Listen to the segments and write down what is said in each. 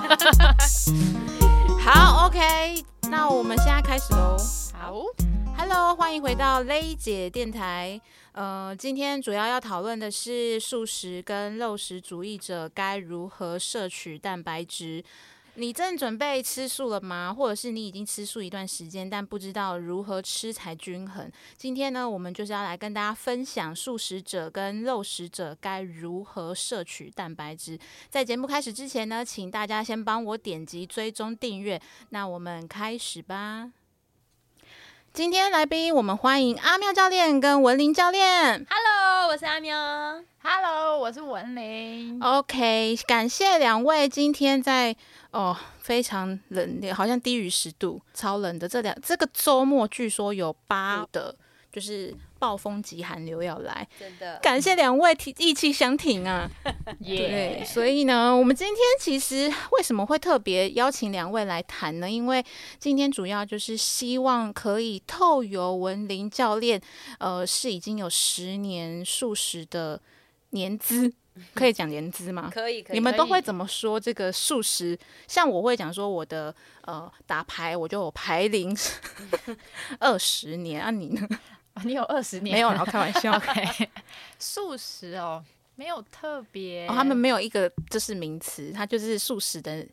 好，OK，那我们现在开始喽。好，Hello，欢迎回到雷姐电台。呃，今天主要要讨论的是素食跟肉食主义者该如何摄取蛋白质。你正准备吃素了吗？或者是你已经吃素一段时间，但不知道如何吃才均衡？今天呢，我们就是要来跟大家分享素食者跟肉食者该如何摄取蛋白质。在节目开始之前呢，请大家先帮我点击追踪订阅。那我们开始吧。今天来宾，我们欢迎阿妙教练跟文林教练。Hello，我是阿喵。Hello，我是文林。OK，感谢两位今天在哦非常冷冽，好像低于十度，超冷的这两这个周末，据说有八的，就是暴风级寒流要来。真的，感谢两位提意气相挺啊！对，所以呢，我们今天其实为什么会特别邀请两位来谈呢？因为今天主要就是希望可以透由文林教练，呃，是已经有十年数十的年资，可以讲年资吗？可以可以。你们都会怎么说这个素食？像我会讲说我的呃打牌，我就有牌龄 二十年啊，你呢？哦你有二十年没有，然后开玩笑。OK，素食哦，没有特别。哦，他们没有一个就是名词，它就是素食的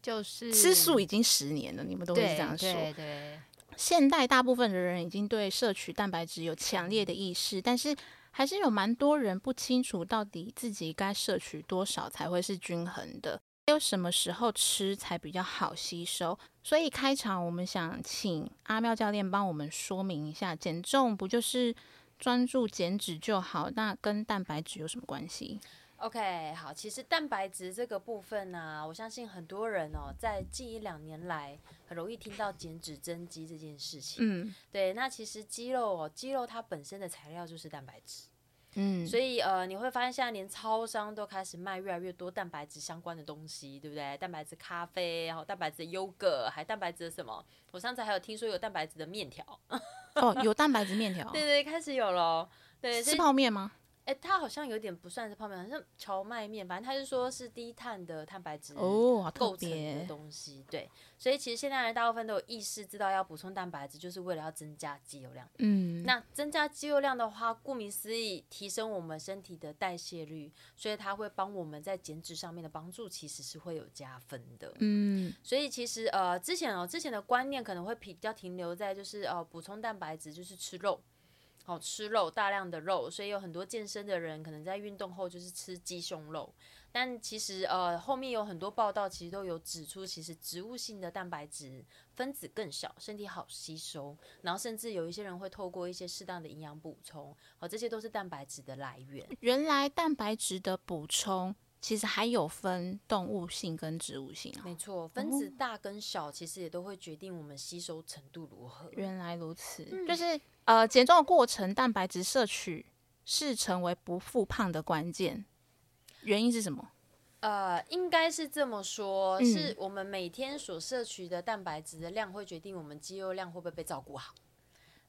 就是吃素已经十年了，你们都是这样说。对对，现代大部分的人已经对摄取蛋白质有强烈的意识，但是还是有蛮多人不清楚到底自己该摄取多少才会是均衡的，还有什么时候吃才比较好吸收。所以开场我们想请阿妙教练帮我们说明一下，减重不就是专注减脂就好？那跟蛋白质有什么关系？OK，好，其实蛋白质这个部分呢、我相信很多人哦，在近一两年来很容易听到减脂增肌这件事情。嗯对，那其实肌肉哦，肌肉它本身的材料就是蛋白质，嗯，所以呃，你会发现现在连超商都开始卖越来越多蛋白质相关的东西，对不对？蛋白质咖啡，然后蛋白质的优格，还蛋白质的什么？我上次还有听说有蛋白质的面条，哦，有蛋白质面条，对对，开始有了哦。对，所是泡面吗？哎、它好像有点不算是泡面，好像荞麦面，反正它是说是低碳的蛋白质哦，构成的。东西。对，所以其实现在人大部分都有意识知道要补充蛋白质，就是为了要增加肌肉量。嗯，那增加肌肉量的话，顾名思义，提升我们身体的代谢率，所以它会帮我们在减脂上面的帮助，其实是会有加分的。嗯所以其实呃，之前哦，之前的观念可能会比较停留在就是呃，补充蛋白质就是吃肉，哦，吃肉大量的肉，所以有很多健身的人可能在运动后就是吃鸡胸肉。但其实呃，后面有很多报道其实都有指出，其实植物性的蛋白质分子更小，身体好吸收，然后甚至有一些人会透过一些适当的营养补充，哦，这些都是蛋白质的来源。原来蛋白质的补充其实还有分动物性跟植物性啊。没错，分子大跟小其实也都会决定我们吸收程度如何。原来如此，嗯就是呃，减重的过程，蛋白质摄取是成为不复胖的关键。原因是什么？呃，应该是这么说，嗯是我们每天所摄取的蛋白质的量会决定我们肌肉量会不会被照顾好。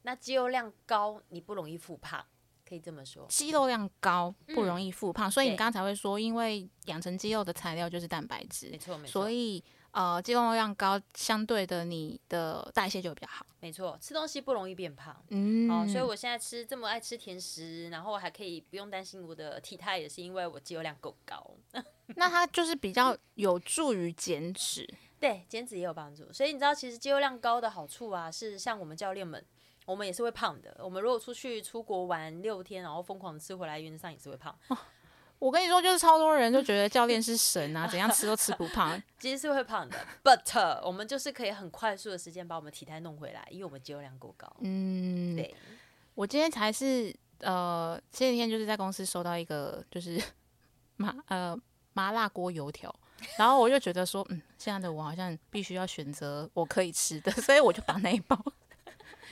那肌肉量高，你不容易复胖，可以这么说。肌肉量高不容易复胖，所以你刚才会说，因为养成肌肉的材料就是蛋白质没，错，没错，所以呃，肌肉量高，相对的你的代谢就比较好。没错，吃东西不容易变胖。嗯，哦，所以我现在吃这么爱吃甜食，然后还可以不用担心我的体态，也是因为我肌肉量够高。那它就是比较有助于减脂。对，减脂也有帮助。所以你知道，其实肌肉量高的好处啊，是像我们教练们，我们也是会胖的。我们如果出去出国玩六天，然后疯狂地吃回来，原则上也是会胖。我跟你说，就是超多人就觉得教练是神啊，怎样吃都吃不胖。其实是会胖的，but 我们就是可以很快速的时间把我们体态弄回来，因为我们肌肉量够高。嗯，对，我今天才是呃，前几天就是在公司收到一个就是麻呃麻辣锅油条，然后我就觉得说，嗯，现在的我好像必须要选择我可以吃的，所以我就把那一包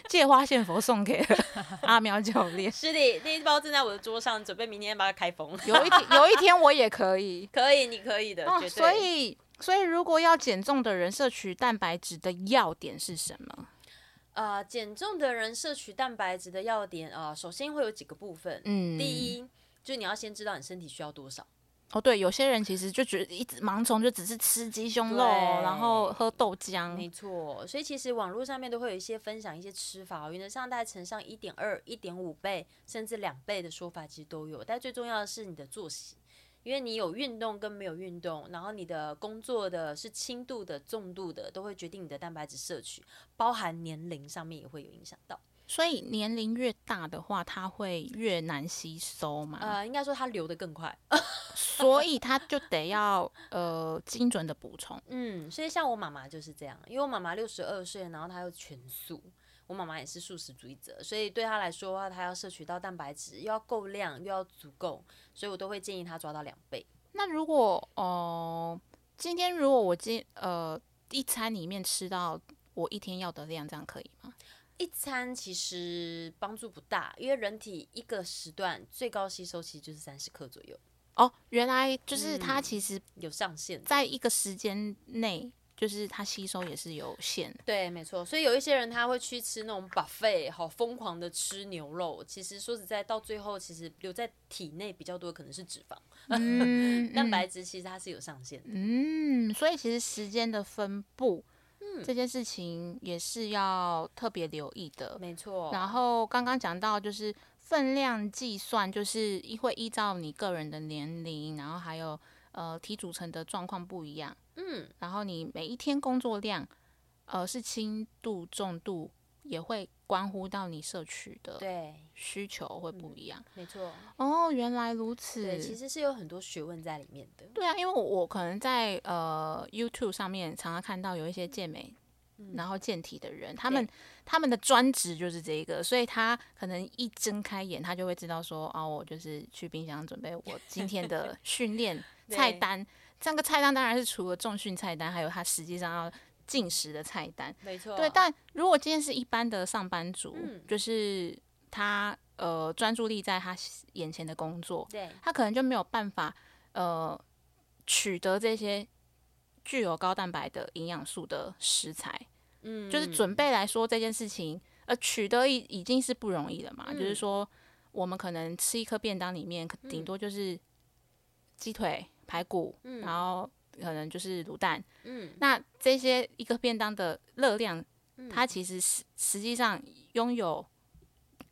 借花献佛送给 阿苗教练。是的，那一包正在我的桌上，准备明天把它开封。有一天，有一天我也可以。可以，你可以的，哦，所以，所以如果要减重的人摄取蛋白质的要点是什么？呃，减重的人摄取蛋白质的要点，呃，首先会有几个部分。嗯，第，一，就是你要先知道你身体需要多少。哦，对，有些人其实就觉得一直盲从，就只是吃鸡胸肉，然后喝豆浆。没错，所以其实网络上面都会有一些分享一些吃法，原则上大概乘上一点二、一点五倍，甚至两倍的说法其实都有。但最重要的是你的作息，因为你有运动跟没有运动，然后你的工作的是轻度的、重度的，都会决定你的蛋白质摄取，包含年龄上面也会有影响到。所以年龄越大的话，它会越难吸收嘛。呃，应该说它流的更快。所以它就得要呃精准的补充。嗯，所以像我妈妈就是这样，因为我妈妈六十二岁，然后她又全素，我妈妈也是素食主义者，所以对她来说的话，她要摄取到蛋白质又要够量又要足够，所以我都会建议她抓到两倍。那如果哦、呃今天如果我今呃一餐里面吃到我一天要的量，这样可以吗？一餐其实帮助不大，因为人体一个时段最高吸收其实就是三十克左右，哦，原来就是它嗯其实有上限。在一个时间内，就是它吸收也是有限。对，没错，所以有一些人他会去吃那种 buffet，好疯狂的吃牛肉。其实说实在，到最后其实留在体内比较多可能是脂肪，嗯 蛋白质其实它是有上限的。嗯，所以其实时间的分布，这件事情也是要特别留意的。没错。然后刚刚讲到就是分量计算，就是依会依照你个人的年龄，然后还有呃体组成的状况不一样，嗯，然后你每一天工作量，呃是轻度、重度，也会关乎到你摄取的对，需求会不一样。没错。哦，原来如此。对，其实是有很多学问在里面的。对啊，因为我我可能在呃 YouTube 上面常常看到有一些健美，然后健体的人，他们他们的专职就是这个，所以他可能一睁开眼，他就会知道说，哦，我就是去冰箱准备我今天的 训练菜单。这个菜单当然是除了重训菜单，还有他实际上要进食的菜单。没错。对，但如果今天是一般的上班族，嗯就是他呃专注力在他眼前的工作，对他可能就没有办法呃取得这些具有高蛋白的营养素的食材，嗯，就是准备来说这件事情，呃，取得已已经是不容易了嘛。嗯就是说，我们可能吃一颗便当里面，可顶多就是鸡腿、排骨，嗯然后可能就是卤蛋。嗯，那这些一个便当的热量，嗯它其实实实际上拥有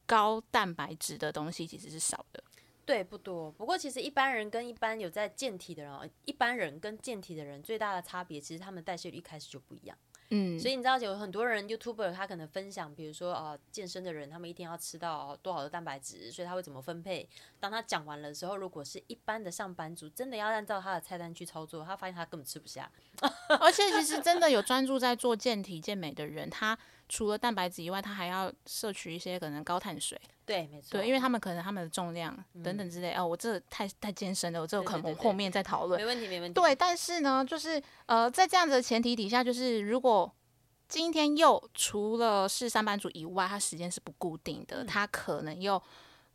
高蛋白质的东西其实是少的。对，不多。不过其实一般人跟一般有在健体的人哦，一般人跟健体的人最大的差别，其实他们代谢率一开始就不一样。嗯，所以你知道有很多人 YouTuber 他可能分享，比如说啊、呃健身的人，他们一天要吃到多少的蛋白质，所以他会怎么分配。当他讲完了之后，如果是一般的上班族，真的要按照他的菜单去操作，他发现他根本吃不下。而且其实真的有专注在做健体健美的人，他除了蛋白质以外，他还要摄取一些可能高碳水，对，没错。对，因为他们可能他们的重量等等之类。哦，我这个太太健身了，我这可能我后面再讨论没。问题，没问题。对，但是呢，就是呃，在这样子的前提底下，就是如果今天又除了是上班族以外，他时间是不固定的，他可能又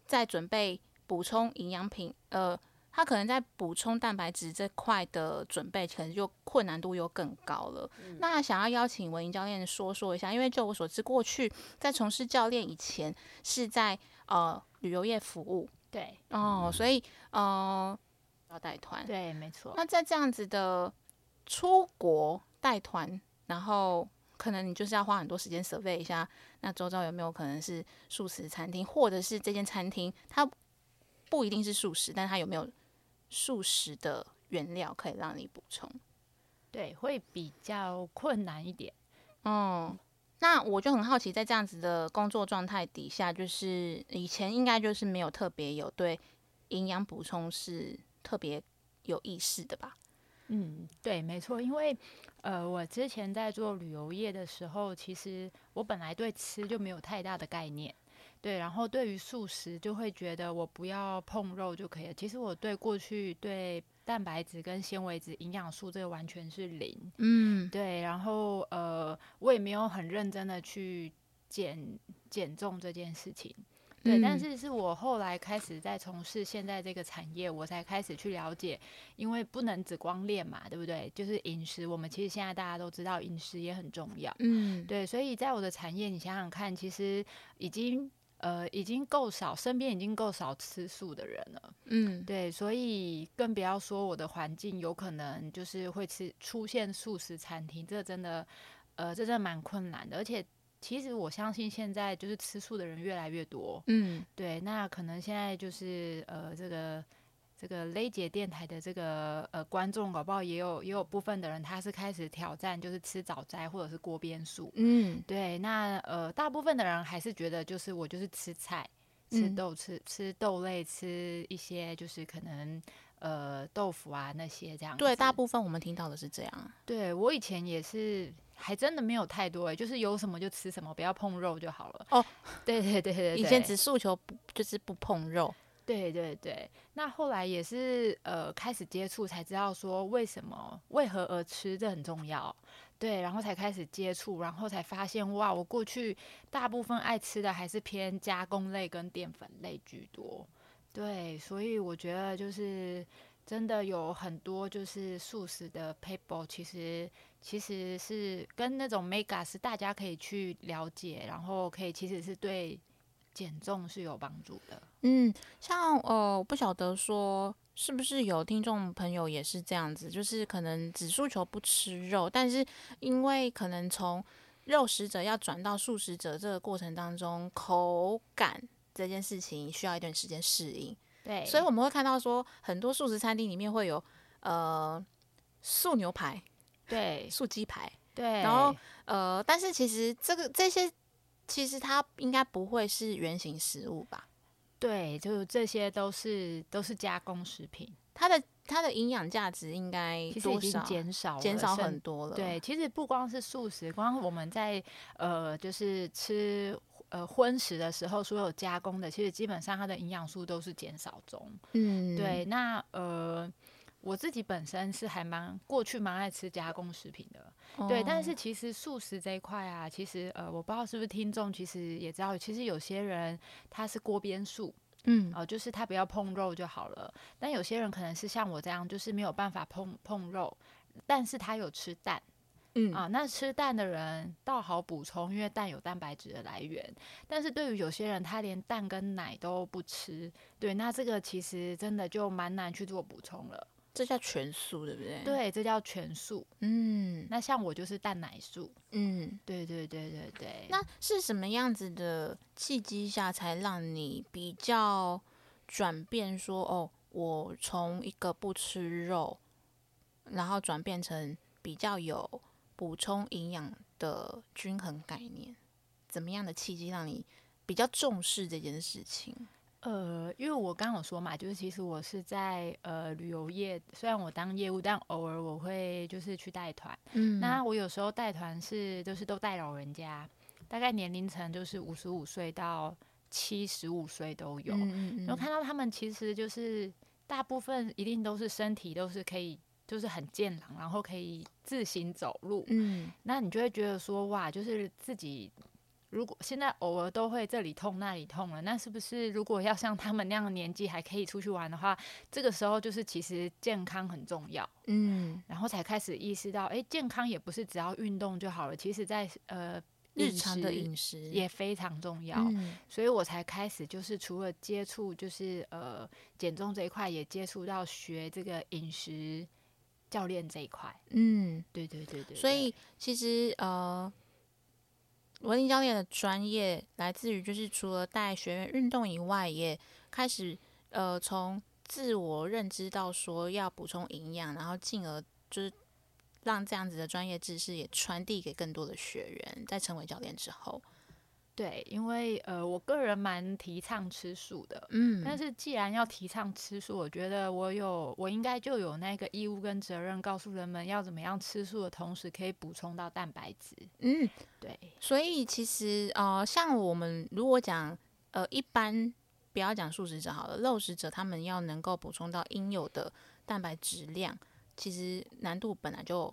在准备补充营养品，呃，他可能在补充蛋白质这块的准备，可能就困难度又更高了。那想要邀请文英教练说说一下，因为就我所知，过去在从事教练以前是在呃旅游业服务对哦，所以呃要带团，对，没错。那在这样子的出国带团，然后可能你就是要花很多时间 survey 一下，那周遭有没有可能是素食餐厅，或者是这间餐厅它不一定是素食，但它有没有素食的原料可以让你补充？对，会比较困难一点。嗯，那我就很好奇，在这样子的工作状态底下，就是以前应该就是没有特别有对营养补充是特别有意识的吧？嗯，对，没错，因为呃，我之前在做旅游业的时候，其实我本来对吃就没有太大的概念，对，然后对于素食就会觉得我不要碰肉就可以了。其实我对过去对蛋白质跟纤维质、营养素这个完全是零，嗯对，然后呃，我也没有很认真的去减减重这件事情。对，但嗯是是我后来开始在从事现在这个产业，我才开始去了解，因为不能只光练嘛，对不对？就是饮食，我们其实现在大家都知道，饮食也很重要。嗯，对，所以在我的产业，你想想看，其实已经呃已经够少，身边已经够少吃素的人了。嗯，对，所以更不要说我的环境有可能就是会吃出现素食餐厅，这真的，呃，这真的蛮困难的。而且，其实我相信现在就是吃素的人越来越多，嗯，对，那可能现在就是呃，这个这个雷姐电台的这个呃观众，搞不好也有也有部分的人他是开始挑战，就是吃早斋或者是锅边素。嗯，对，那呃，大部分的人还是觉得就是我就是吃菜。吃嗯豆吃吃豆类，吃一些就是可能呃豆腐啊那些这样子。对，大部分我们听到的是这样。对我以前也是，还真的没有太多哎、就是有什么就吃什么，不要碰肉就好了。哦，对对对对对，以前只诉求不就是不碰肉。对对对，那后来也是呃开始接触才知道说为什么为何而吃这很重要，对，然后才开始接触，然后才发现哇，我过去大部分爱吃的还是偏加工类跟淀粉类居多，对，所以我觉得就是真的有很多就是素食的 paper，其实其实是跟那种 mega 是大家可以去了解，然后可以其实是对减重是有帮助的。嗯，像呃，我不晓得说是不是有听众朋友也是这样子，就是可能只诉求不吃肉，但是因为可能从肉食者要转到素食者这个过程当中，口感这件事情需要一段时间适应，对，所以我们会看到说很多素食餐厅里面会有呃素牛排、对。素鸡排，对，然后呃，但是其实这个这些其实它应该不会是原型食物吧？对，就这些都是都是加工食品，它的它的营养价值应该其实已经减少减少很多了。对，，其实不光是素食，光我们在呃就是吃呃荤食的时候，所有加工的，其实基本上它的营养素都是减少中。嗯，对，那呃。我自己本身是还蛮过去蛮爱吃加工食品的，对，但是哦其实素食这一块啊，其实呃，我不知道是不是听众其实也知道，其实有些人他是锅边素，嗯哦、就是他不要碰肉就好了。但有些人可能是像我这样，就是没有办法碰碰肉，但是他有吃蛋嗯啊。那吃蛋的人倒好补充，因为蛋有蛋白质的来源。但是对于有些人，他连蛋跟奶都不吃，对，那这个其实真的就蛮难去做补充了。这叫全素，对不对？，对，这叫全素。嗯那像我就是蛋奶素。嗯。对对对对对。那是什么样子的契机下，才让你比较转变说，哦，我从一个不吃肉，然后转变成比较有补充营养的均衡概念？怎么样的契机让你比较重视这件事情？呃，因为我刚刚有说嘛，就是其实我是在呃旅游业，虽然我当业务，但偶尔我会就是去带团。嗯那我有时候带团是就是都带老人家，大概年龄层就是五十五岁到七十五岁都有。嗯嗯然后看到他们其实就是大部分一定都是身体都是可以，就是很健朗，然后可以自行走路。嗯那你就会觉得说，哇，就是自己如果现在偶尔都会这里痛那里痛了，那是不是如果要像他们那样的年纪还可以出去玩的话，这个时候就是其实健康很重要，嗯，然后才开始意识到，哎、健康也不是只要运动就好了，其实在呃日常的饮饮食也非常重要。嗯所以我才开始就是除了接触就是呃减重这一块，也接触到学这个饮食教练这一块。嗯，对对对对所以其实呃，文林教练的专业来自于就是除了带学员运动以外，也开始呃从自我认知到说要补充营养，然后进而就是让这样子的专业知识也传递给更多的学员，在成为教练之后，对，因为呃，我个人蛮提倡吃素的。嗯但是既然要提倡吃素，我觉得我有，我应该就有那个义务跟责任，告诉人们要怎么样吃素的同时，可以补充到蛋白质。嗯，对，所以其实呃，像我们如果讲呃一般不要讲素食者好了，肉食者他们要能够补充到应有的蛋白质量，其实难度本来就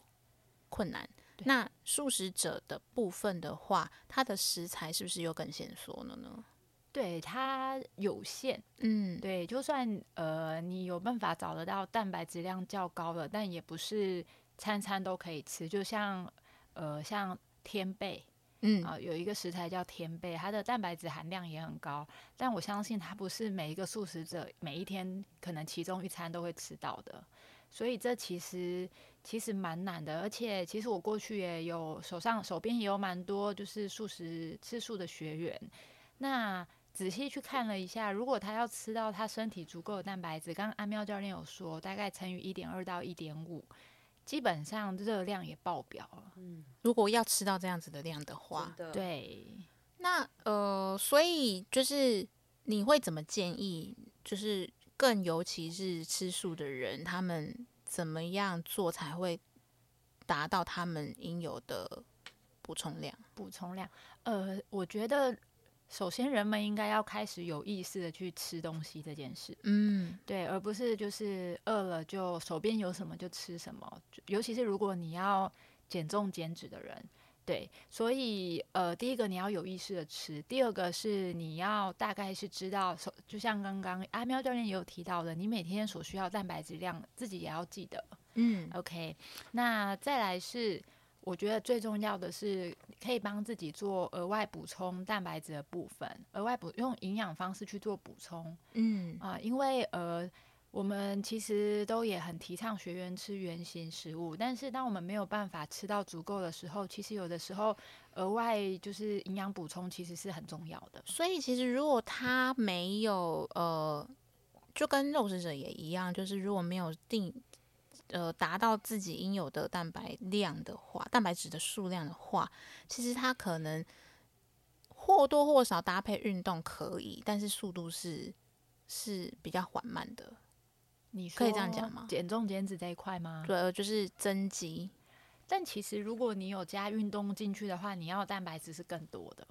困难。对那素食者的部分的话，它的食材是不是又更限缩了呢？对，它有限。嗯，对，就算呃你有办法找得到蛋白质量较高的，但也不是餐餐都可以吃。就像呃像天贝，嗯啊、有一个食材叫天贝，它的蛋白质含量也很高，但我相信它不是每一个素食者每一天可能其中一餐都会吃到的，所以这其实其实蛮难的。而且其实我过去也有手上手边也有蛮多就是素食吃素的学员，那仔细去看了一下，如果他要吃到他身体足够的蛋白质，刚刚安喵教练有说，大概乘以一点二到一点五，基本上热量也爆表了。嗯，如果要吃到这样子的量的话，的，对，那呃，所以就是你会怎么建议？就是更尤其是吃素的人，他们怎么样做才会达到他们应有的补充量？补充量，呃，我觉得首先人们应该要开始有意识的去吃东西这件事，嗯对，而不是就是饿了就手边有什么就吃什么，尤其是如果你要减重减脂的人。对，所以呃，第一个你要有意识的吃，第二个是你要大概是知道，就像刚刚阿喵教练也有提到的，你每天所需要蛋白质量自己也要记得。嗯 OK，那再来是，我觉得最重要的是可以帮自己做额外补充蛋白质的部分，额外补用营养方式去做补充嗯啊、因为呃。我们其实都也很提倡学员吃原形食物，但是当我们没有办法吃到足够的时候，其实有的时候额外就是营养补充其实是很重要的。所以其实如果他没有呃，就跟肉食者也一样，就是如果没有定呃达到自己应有的蛋白量的话，蛋白质的数量的话，其实他可能或多或少搭配运动可以，但是速度是是比较缓慢的。你可以这样讲吗减重减脂这一块吗？对，呃就是增肌。但其实如果你有加运动进去的话，你要蛋白质是更多的。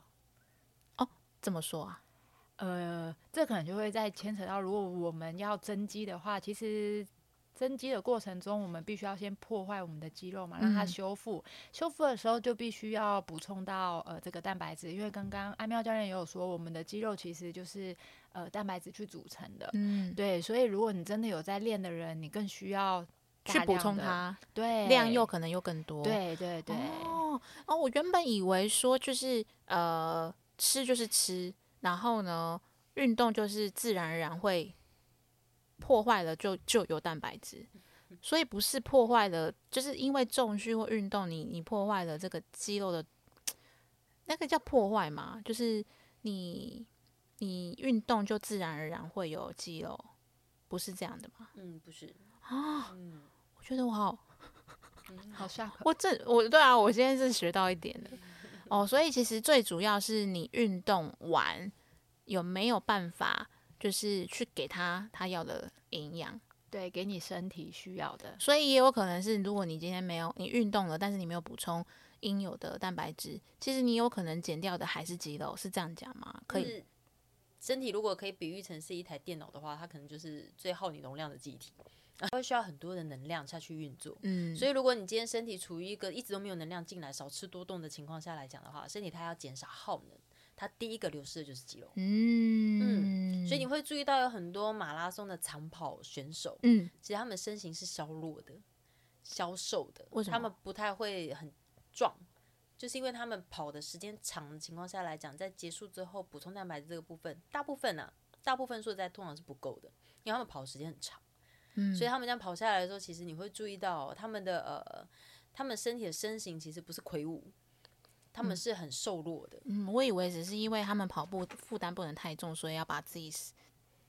哦，怎么说啊？呃，这可能就会再牵扯到，如果我们要增肌的话，其实增肌的过程中，我们必须要先破坏我们的肌肉嘛，让它嗯修复。修复的时候就必须要补充到呃这个蛋白质，因为刚刚安妙教练也有说，我们的肌肉其实就是呃蛋白质去组成的。嗯，对，所以如果你真的有在练的人，你更需要去补充它，对，量又可能又更多。对对对。哦哦，我原本以为说就是呃吃就是吃，然后呢运动就是自然而然会破坏了就就有蛋白质，所以不是破坏了，就是因为重训或运动你你破坏了这个肌肉的那个叫破坏嘛，就是你你运动就自然而然会有肌肉，不是这样的吗？嗯，不是，啊，嗯，我觉得我好。好下。我这我对啊，我今天是学到一点的哦，所以其实最主要是你运动完有没有办法，就是去给他他要的营养，对，给你身体需要的。所以也有可能是，如果你今天没有你运动了，但是你没有补充应有的蛋白质，其实你有可能减掉的还是肌肉，是这样讲吗？可以，身体如果可以比喻成是一台电脑的话，它可能就是最耗你容量的机体，它会需要很多的能量下去运作。嗯，所以，如果你今天身体处于一个一直都没有能量进来、少吃多动的情况下来讲的话，身体它要减少耗能，它第一个流失的就是肌肉。嗯所以你会注意到有很多马拉松的长跑选手，嗯其实他们身形是消弱的、消瘦的，为什么他们不太会很壮，就是因为他们跑的时间长的情况下来讲，在结束之后补充蛋白质这个部分，大部分啊，大部分说实在通常是不够的，因为他们跑的时间很长，嗯所以他们这样跑下来的时候，其实你会注意到他们的呃，他们身体的身形其实不是魁梧，他们是很瘦弱的，嗯，我以为只是因为他们跑步负担不能太重，所以要把自己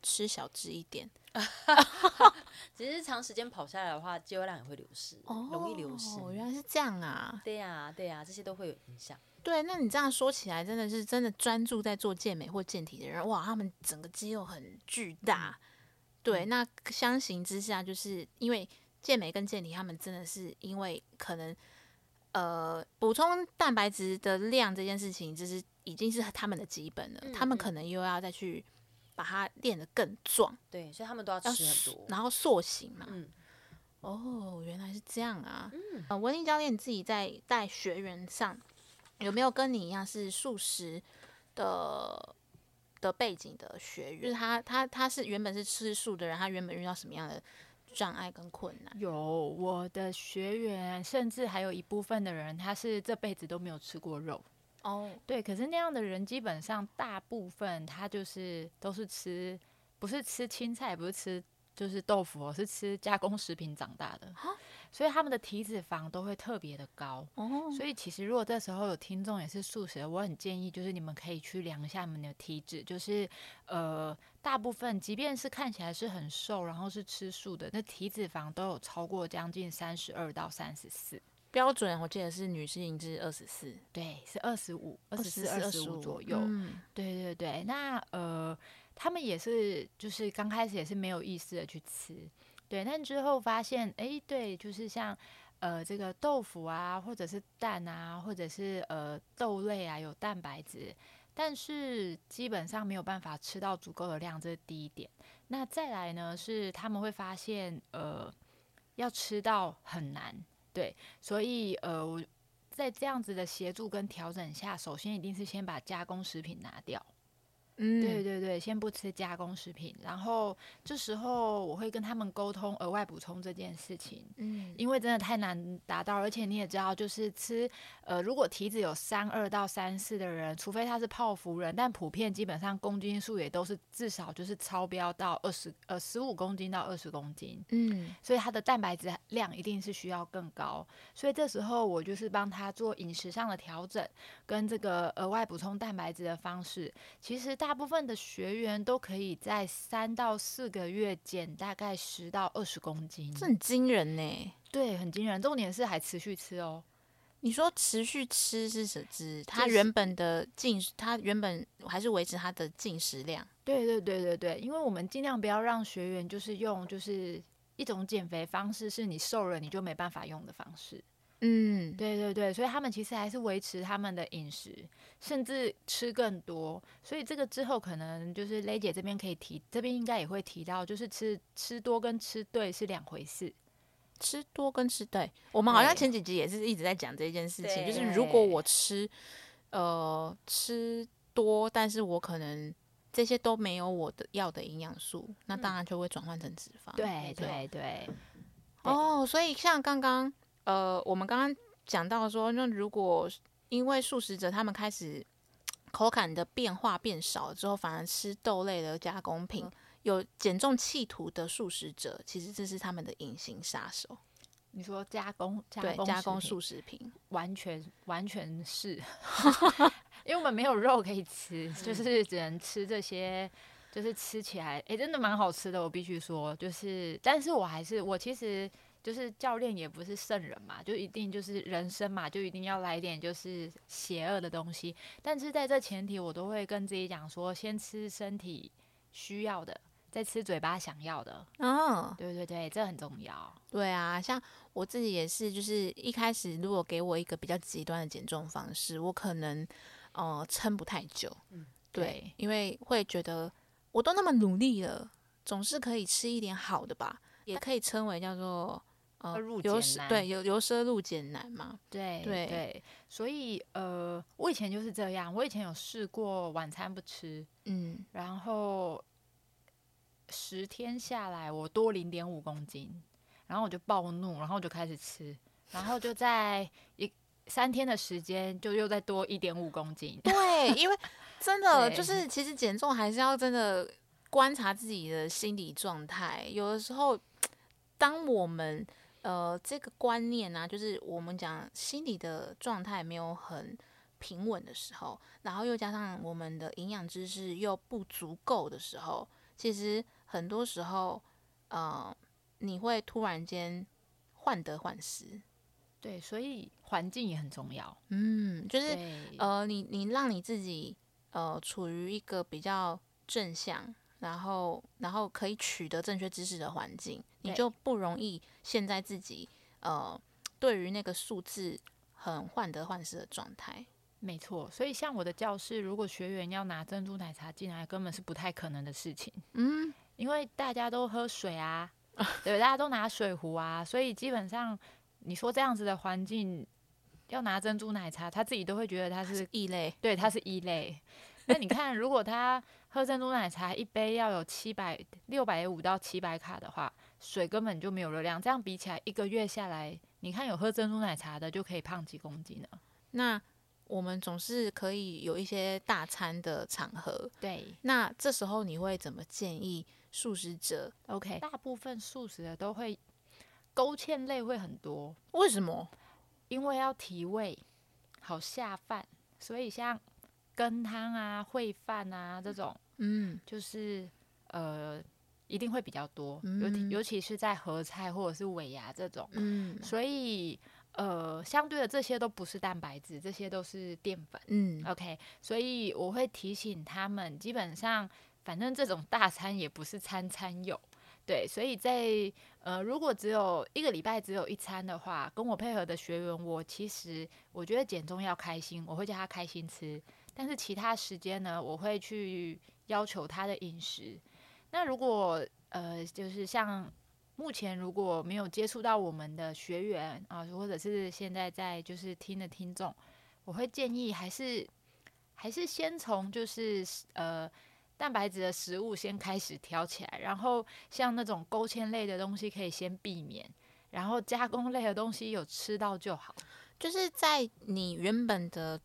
吃小只一点。只是长时间跑下来的话，肌肉量也会流失，容易流失。哦，原来是这样啊。对呀、对呀、这些都会有影响。对，那你这样说起来，真的是真的专注在做健美或健体的人，哇，他们整个肌肉很巨大。对，那相形之下，就是因为健美跟健体，他们真的是因为可能呃补充蛋白质的量这件事情，就是已经是他们的基本了，嗯他们嗯可能又要再去把它练得更壮，对，所以他们都要要吃很多。然后塑形嘛。嗯，哦，原来是这样啊。嗯，呃，文林教练你自己在带学员上有没有跟你一样是素食的的背景的学员？就是他他他是原本是吃素的人，他原本遇到什么样的障碍跟困难？有我的学员，甚至还有一部分的人，他是这辈子都没有吃过肉。哦，对，可是那样的人基本上大部分他就是都是吃，不是吃青菜，不是吃就是豆腐哦，是吃加工食品长大的，所以他们的体脂肪都会特别的高。哦，所以其实如果这时候有听众也是素食，我很建议就是你们可以去量一下你们的体脂，就是呃大部分即便是看起来是很瘦，然后是吃素的，那体脂肪都有超过将近三十二到三十四。标准我记得是女性是二十四，对，是二十五、二十四、二十五左右。嗯，对对对，那呃，他们也是，就是刚开始也是没有意识的去吃，对，但之后发现，哎，对，就是像呃这个豆腐啊，或者是蛋啊，或者是呃豆类啊，有蛋白质，但是基本上没有办法吃到足够的量，这是第一点。那再来呢，是他们会发现，呃，要吃到很难，对，所以呃我。在这样子的协助跟调整下，首先一定是先把加工食品拿掉。嗯，对对对，先不吃加工食品，然后这时候我会跟他们沟通额外补充这件事情，嗯，因为真的太难达到，而且你也知道，就是吃呃，如果体脂有三二到三四的人，除非他是泡芙人，但普遍基本上公斤数也都是至少就是超标到二十呃十五公斤到二十公斤，嗯，所以他的蛋白质量一定是需要更高，所以这时候我就是帮他做饮食上的调整，跟这个额外补充蛋白质的方式，其实大。大部分的学员都可以在三到四个月减大概十到二十公斤，这很惊人呢。对，很惊人。重点是还持续吃哦。你说持续吃是指他原本的进，他原本还是维持他的进食量？对对对对对，因为我们尽量不要让学员就是用就是一种减肥方式，是你瘦了你就没办法用的方式。嗯，对对对，所以他们其实还是维持他们的饮食，甚至吃更多。所以这个之后可能就是雷姐这边可以提，这边应该也会提到，就是吃吃多跟吃对是两回事。吃多跟吃对，我们好像前几集也是一直在讲这件事情，就是如果我吃呃吃多，但是我可能这些都没有我的要的营养素，那当然就会转换成脂肪。对对对，哦，所以像刚刚呃，我们刚刚讲到说，那如果因为素食者他们开始口感的变化变少之后，反而吃豆类的加工品，有减重企图的素食者，其实这是他们的隐形杀手。你说加工加对，工加工素食品，完全完全是，因为我们没有肉可以吃，就是只能吃这些，就是吃起来，诶，真的蛮好吃的，我必须说，就是，但是我还是，我其实就是教练也不是圣人嘛，就一定就是人生嘛，就一定要来一点就是邪恶的东西，但是在这前提，我都会跟自己讲说，先吃身体需要的，再吃嘴巴想要的，嗯，对对对，这很重要。对啊，像我自己也是，就是一开始如果给我一个比较极端的减重方式，我可能呃撑不太久。嗯对，因为会觉得我都那么努力了，总是可以吃一点好的吧，也可以称为叫做呃入难奢对由由奢入俭难嘛。对对对，所以呃，我以前就是这样，我以前有试过晚餐不吃，嗯，然后十天下来我多零点五公斤，然后我就暴怒，然后我就开始吃，然后就在一三天的时间就又再多一点五公斤。对，因为 真的就是其实减重还是要真的观察自己的心理状态，有的时候当我们呃这个观念啊，就是我们讲心理的状态没有很平稳的时候，然后又加上我们的营养知识又不足够的时候，其实很多时候呃你会突然间患得患失，对，所以环境也很重要。嗯，就是，呃，你你让你自己呃处于一个比较正向，然后然后可以取得正确知识的环境，你就不容易陷在自己呃对于那个数字很患得患失的状态。没错。所以像我的教室，如果学员要拿珍珠奶茶进来，根本是不太可能的事情。嗯，因为大家都喝水啊，对，大家都拿水壶啊，所以基本上你说这样子的环境要拿珍珠奶茶，他自己都会觉得他是异类。对，他是异类。那你看，如果他喝珍珠奶茶一杯要有七百六百五到七百卡的话，水根本就没有热量。这样比起来，一个月下来，你看有喝珍珠奶茶的就可以胖几公斤了。那我们总是可以有一些大餐的场合，对那这时候你会怎么建议素食者？，OK，大部分素食的都会勾芡类会很多，为什么？因为要提味，好下饭，所以像羹汤啊、烩饭啊这种，嗯就是呃一定会比较多，尤尤其是在合菜或者是尾牙这种，嗯所以呃相对的这些都不是蛋白质，这些都是淀粉。嗯 OK，所以我会提醒他们，基本上反正这种大餐也不是餐餐有。对，所以在呃，如果只有一个礼拜只有一餐的话，跟我配合的学员，我其实我觉得减重要开心，我会叫他开心吃。但是其他时间呢，我会去要求他的饮食。那如果呃，就是像目前如果没有接触到我们的学员啊，或者是现在在就是听的听众，我会建议还是还是先从就是呃蛋白质的食物先开始挑起来，然后像那种勾芡类的东西可以先避免，然后加工类的东西有吃到就好。就是在你原本的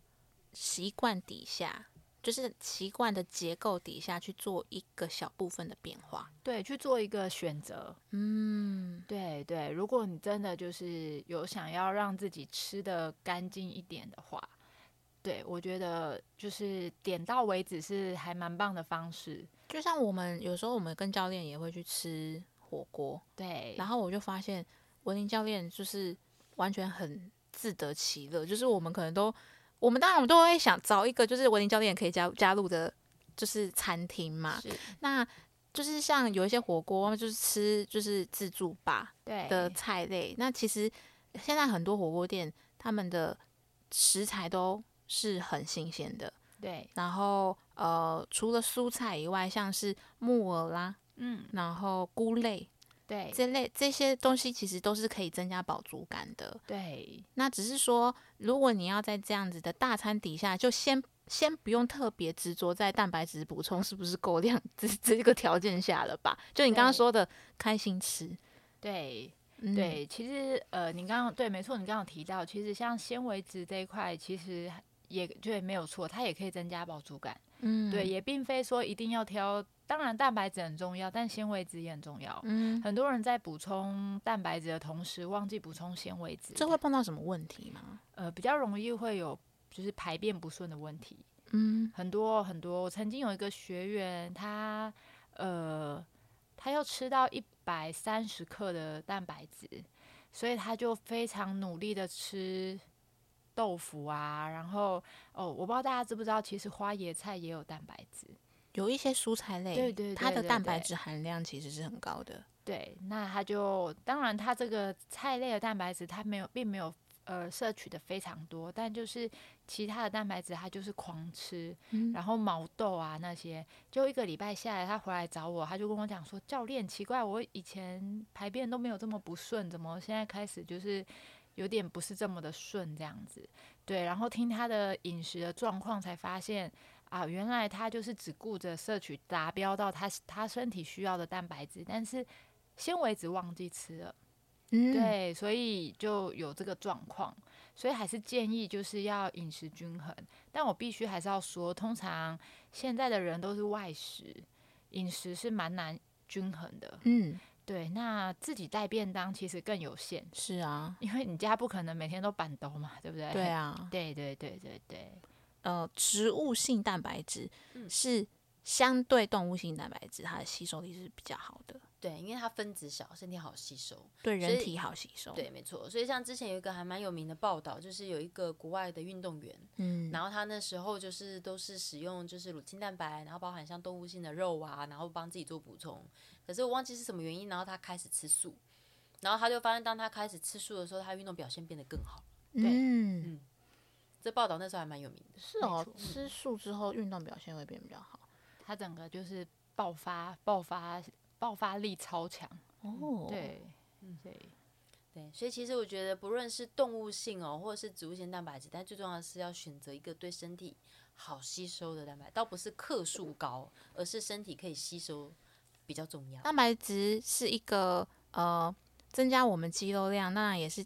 习惯底下，就是习惯的结构底下去做一个小部分的变化。对，去做一个选择。嗯对对，如果你真的就是有想要让自己吃的干净一点的话，对我觉得就是点到为止是还蛮棒的方式。就像我们有时候我们跟教练也会去吃火锅，对，然后我就发现文林教练就是完全很自得其乐，就是我们可能都，我们当然我们都会想找一个就是文林教练可以加加入的，就是餐厅嘛。那就是像有一些火锅，就是吃就是自助吧的菜类。那其实现在很多火锅店他们的食材都是很新鲜的，对，然后呃除了蔬菜以外，像是木耳啦，嗯，然后菇类对，这类这些东西，其实都是可以增加饱足感的。对，那只是说，如果你要在这样子的大餐底下，就先先不用特别执着在蛋白质补充是不是够量这这个条件下了吧？就你刚刚说的，开心吃，对，嗯，对，其实呃，你刚刚对，没错，你刚刚有提到，其实像纤维质这一块，其实也对，没有错，它也可以增加饱足感。嗯，对，，也并非说一定要挑，当然蛋白质很重要，但纤维质也很重要。嗯，很多人在补充蛋白质的同时，忘记补充纤维质，这会碰到什么问题吗？呃比较容易会有就是排便不顺的问题。嗯很多很多，我曾经有一个学员，他呃，他要吃到一百三十克的蛋白质，所以他就非常努力的吃豆腐啊，然后哦，我不知道大家知不知道，其实花椰菜也有蛋白质。有一些蔬菜类，对对它的对对对蛋白质含量其实是很高的。对，那他就当然，他这个菜类的蛋白质，他没有，并没有呃摄取的非常多，但就是其他的蛋白质，他就是狂吃，嗯然后毛豆啊那些，就一个礼拜下来，他回来找我，他就跟我讲说，教练，奇怪，我以前排便都没有这么不顺，怎么现在开始就是有点不是这么的顺这样子？对，然后听他的饮食的状况，才发现啊，原来他就是只顾着摄取达标到他他身体需要的蛋白质，但是纤维质忘记吃了。嗯，对，所以就有这个状况，所以还是建议就是要饮食均衡。但我必须还是要说，通常现在的人都是外食，饮食是蛮难均衡的。嗯，对，那自己带便当其实更有限，是啊，因为你家不可能每天都板兜嘛，对不对？对，啊，对对对对对，呃，植物性蛋白质嗯是相对动物性蛋白质，它的吸收力是比较好的，对，因为它分子小，身体好吸收。对人体好吸收。对，，没错。所以像之前有一个还蛮有名的报道，就是有一个国外的运动员，嗯，然后他那时候就是都是使用就是乳清蛋白，然后包含像动物性的肉啊，然后帮自己做补充。可是我忘记是什么原因，然后他开始吃素，然后他就发现，当他开始吃素的时候，他运动表现变得更好。对嗯，这报道那时候还蛮有名的。是哦吃素之后运动表现会变比较好。他整个就是爆发、爆发、爆发力超强。哦，，对，对。对，所以其实我觉得，不论是动物性哦，或者是植物性蛋白质，但最重要的是要选择一个对身体好吸收的蛋白，倒不是克数高，而是身体可以吸收比较重要。蛋白质是一个呃增加我们肌肉量，当然也是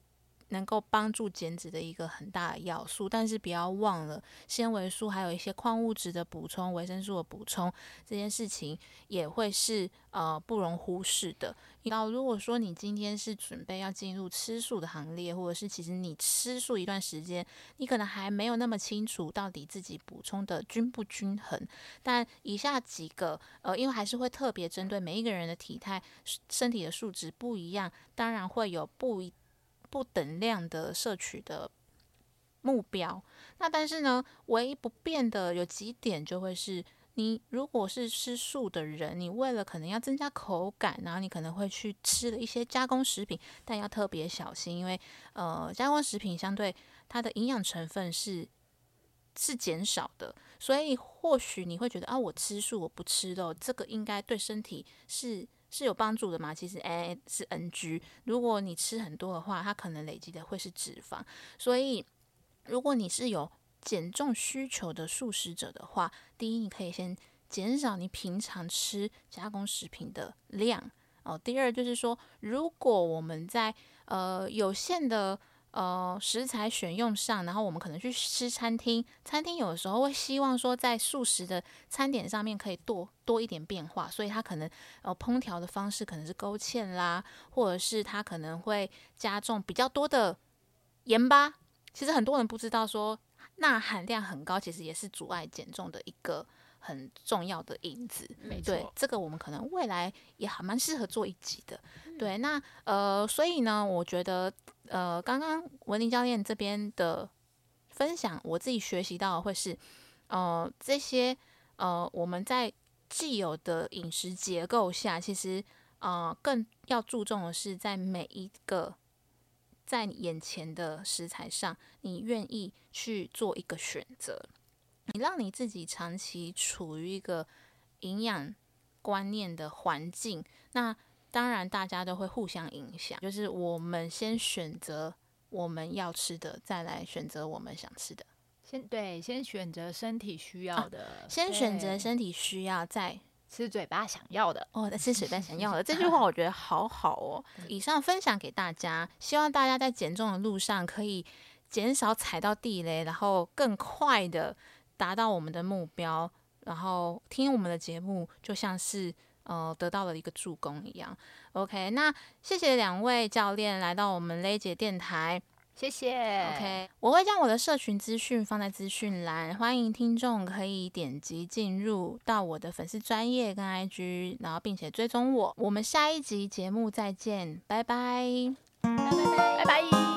能够帮助减脂的一个很大的要素。但是不要忘了，纤维素还有一些矿物质的补充、维生素的补充，这件事情也会是呃不容忽视的。那如果说你今天是准备要进入吃素的行列，或者是其实你吃素一段时间，你可能还没有那么清楚到底自己补充的均不均衡。但以下几个呃，因为还是会特别针对每一个人的体态、身体的数值不一样，当然会有不一不等量的摄取的目标。那但是呢，唯一不变的有几点就会是。你如果是吃素的人，你为了可能要增加口感，然后你可能会去吃了一些加工食品，但要特别小心，因为呃，加工食品相对它的营养成分是是减少的，所以或许你会觉得啊，我吃素我不吃肉，这个应该对身体是是有帮助的嘛？其实哎是 NG，如果你吃很多的话，它可能累积的会是脂肪，所以如果你是有。减重需求的素食者的话，第一，你可以先减少你平常吃加工食品的量哦。第二，就是说，如果我们在呃有限的呃食材选用上，然后我们可能去吃餐厅，餐厅有的时候会希望说，在素食的餐点上面可以多多一点变化，所以它可能呃烹调的方式可能是勾芡啦，或者是它可能会加重比较多的盐巴。其实很多人不知道说。钠含量很高，其实也是阻碍减重的一个很重要的因子。没错，这个我们可能未来也还蛮适合做一集的。对，那呃，所以呢，我觉得呃，刚刚文林教练这边的分享，我自己学习到的会是，呃，这些呃，我们在既有的饮食结构下，其实呃，更要注重的是在每一个。在你眼前的食材上，你愿意去做一个选择，你让你自己长期处于一个营养观念的环境，那当然大家都会互相影响。就是我们先选择我们要吃的，再来选择我们想吃的。先对，先选择身体需要的，先选择身体需要，再。吃嘴巴想要的哦，吃嘴巴想要的这句 话我觉得好好哦。以上分享给大家，希望大家在减重的路上可以减少踩到地雷，然后更快的达到我们的目标。然后听我们的节目，就像是呃得到了一个助攻一样。OK，那谢谢两位教练来到我们雷姐电台。谢谢。OK，我会将我的社群资讯放在资讯栏，欢迎听众可以点击进入到我的粉丝专业跟 IG，然后并且追踪我。我们下一集节目再见，拜拜，拜拜，拜拜。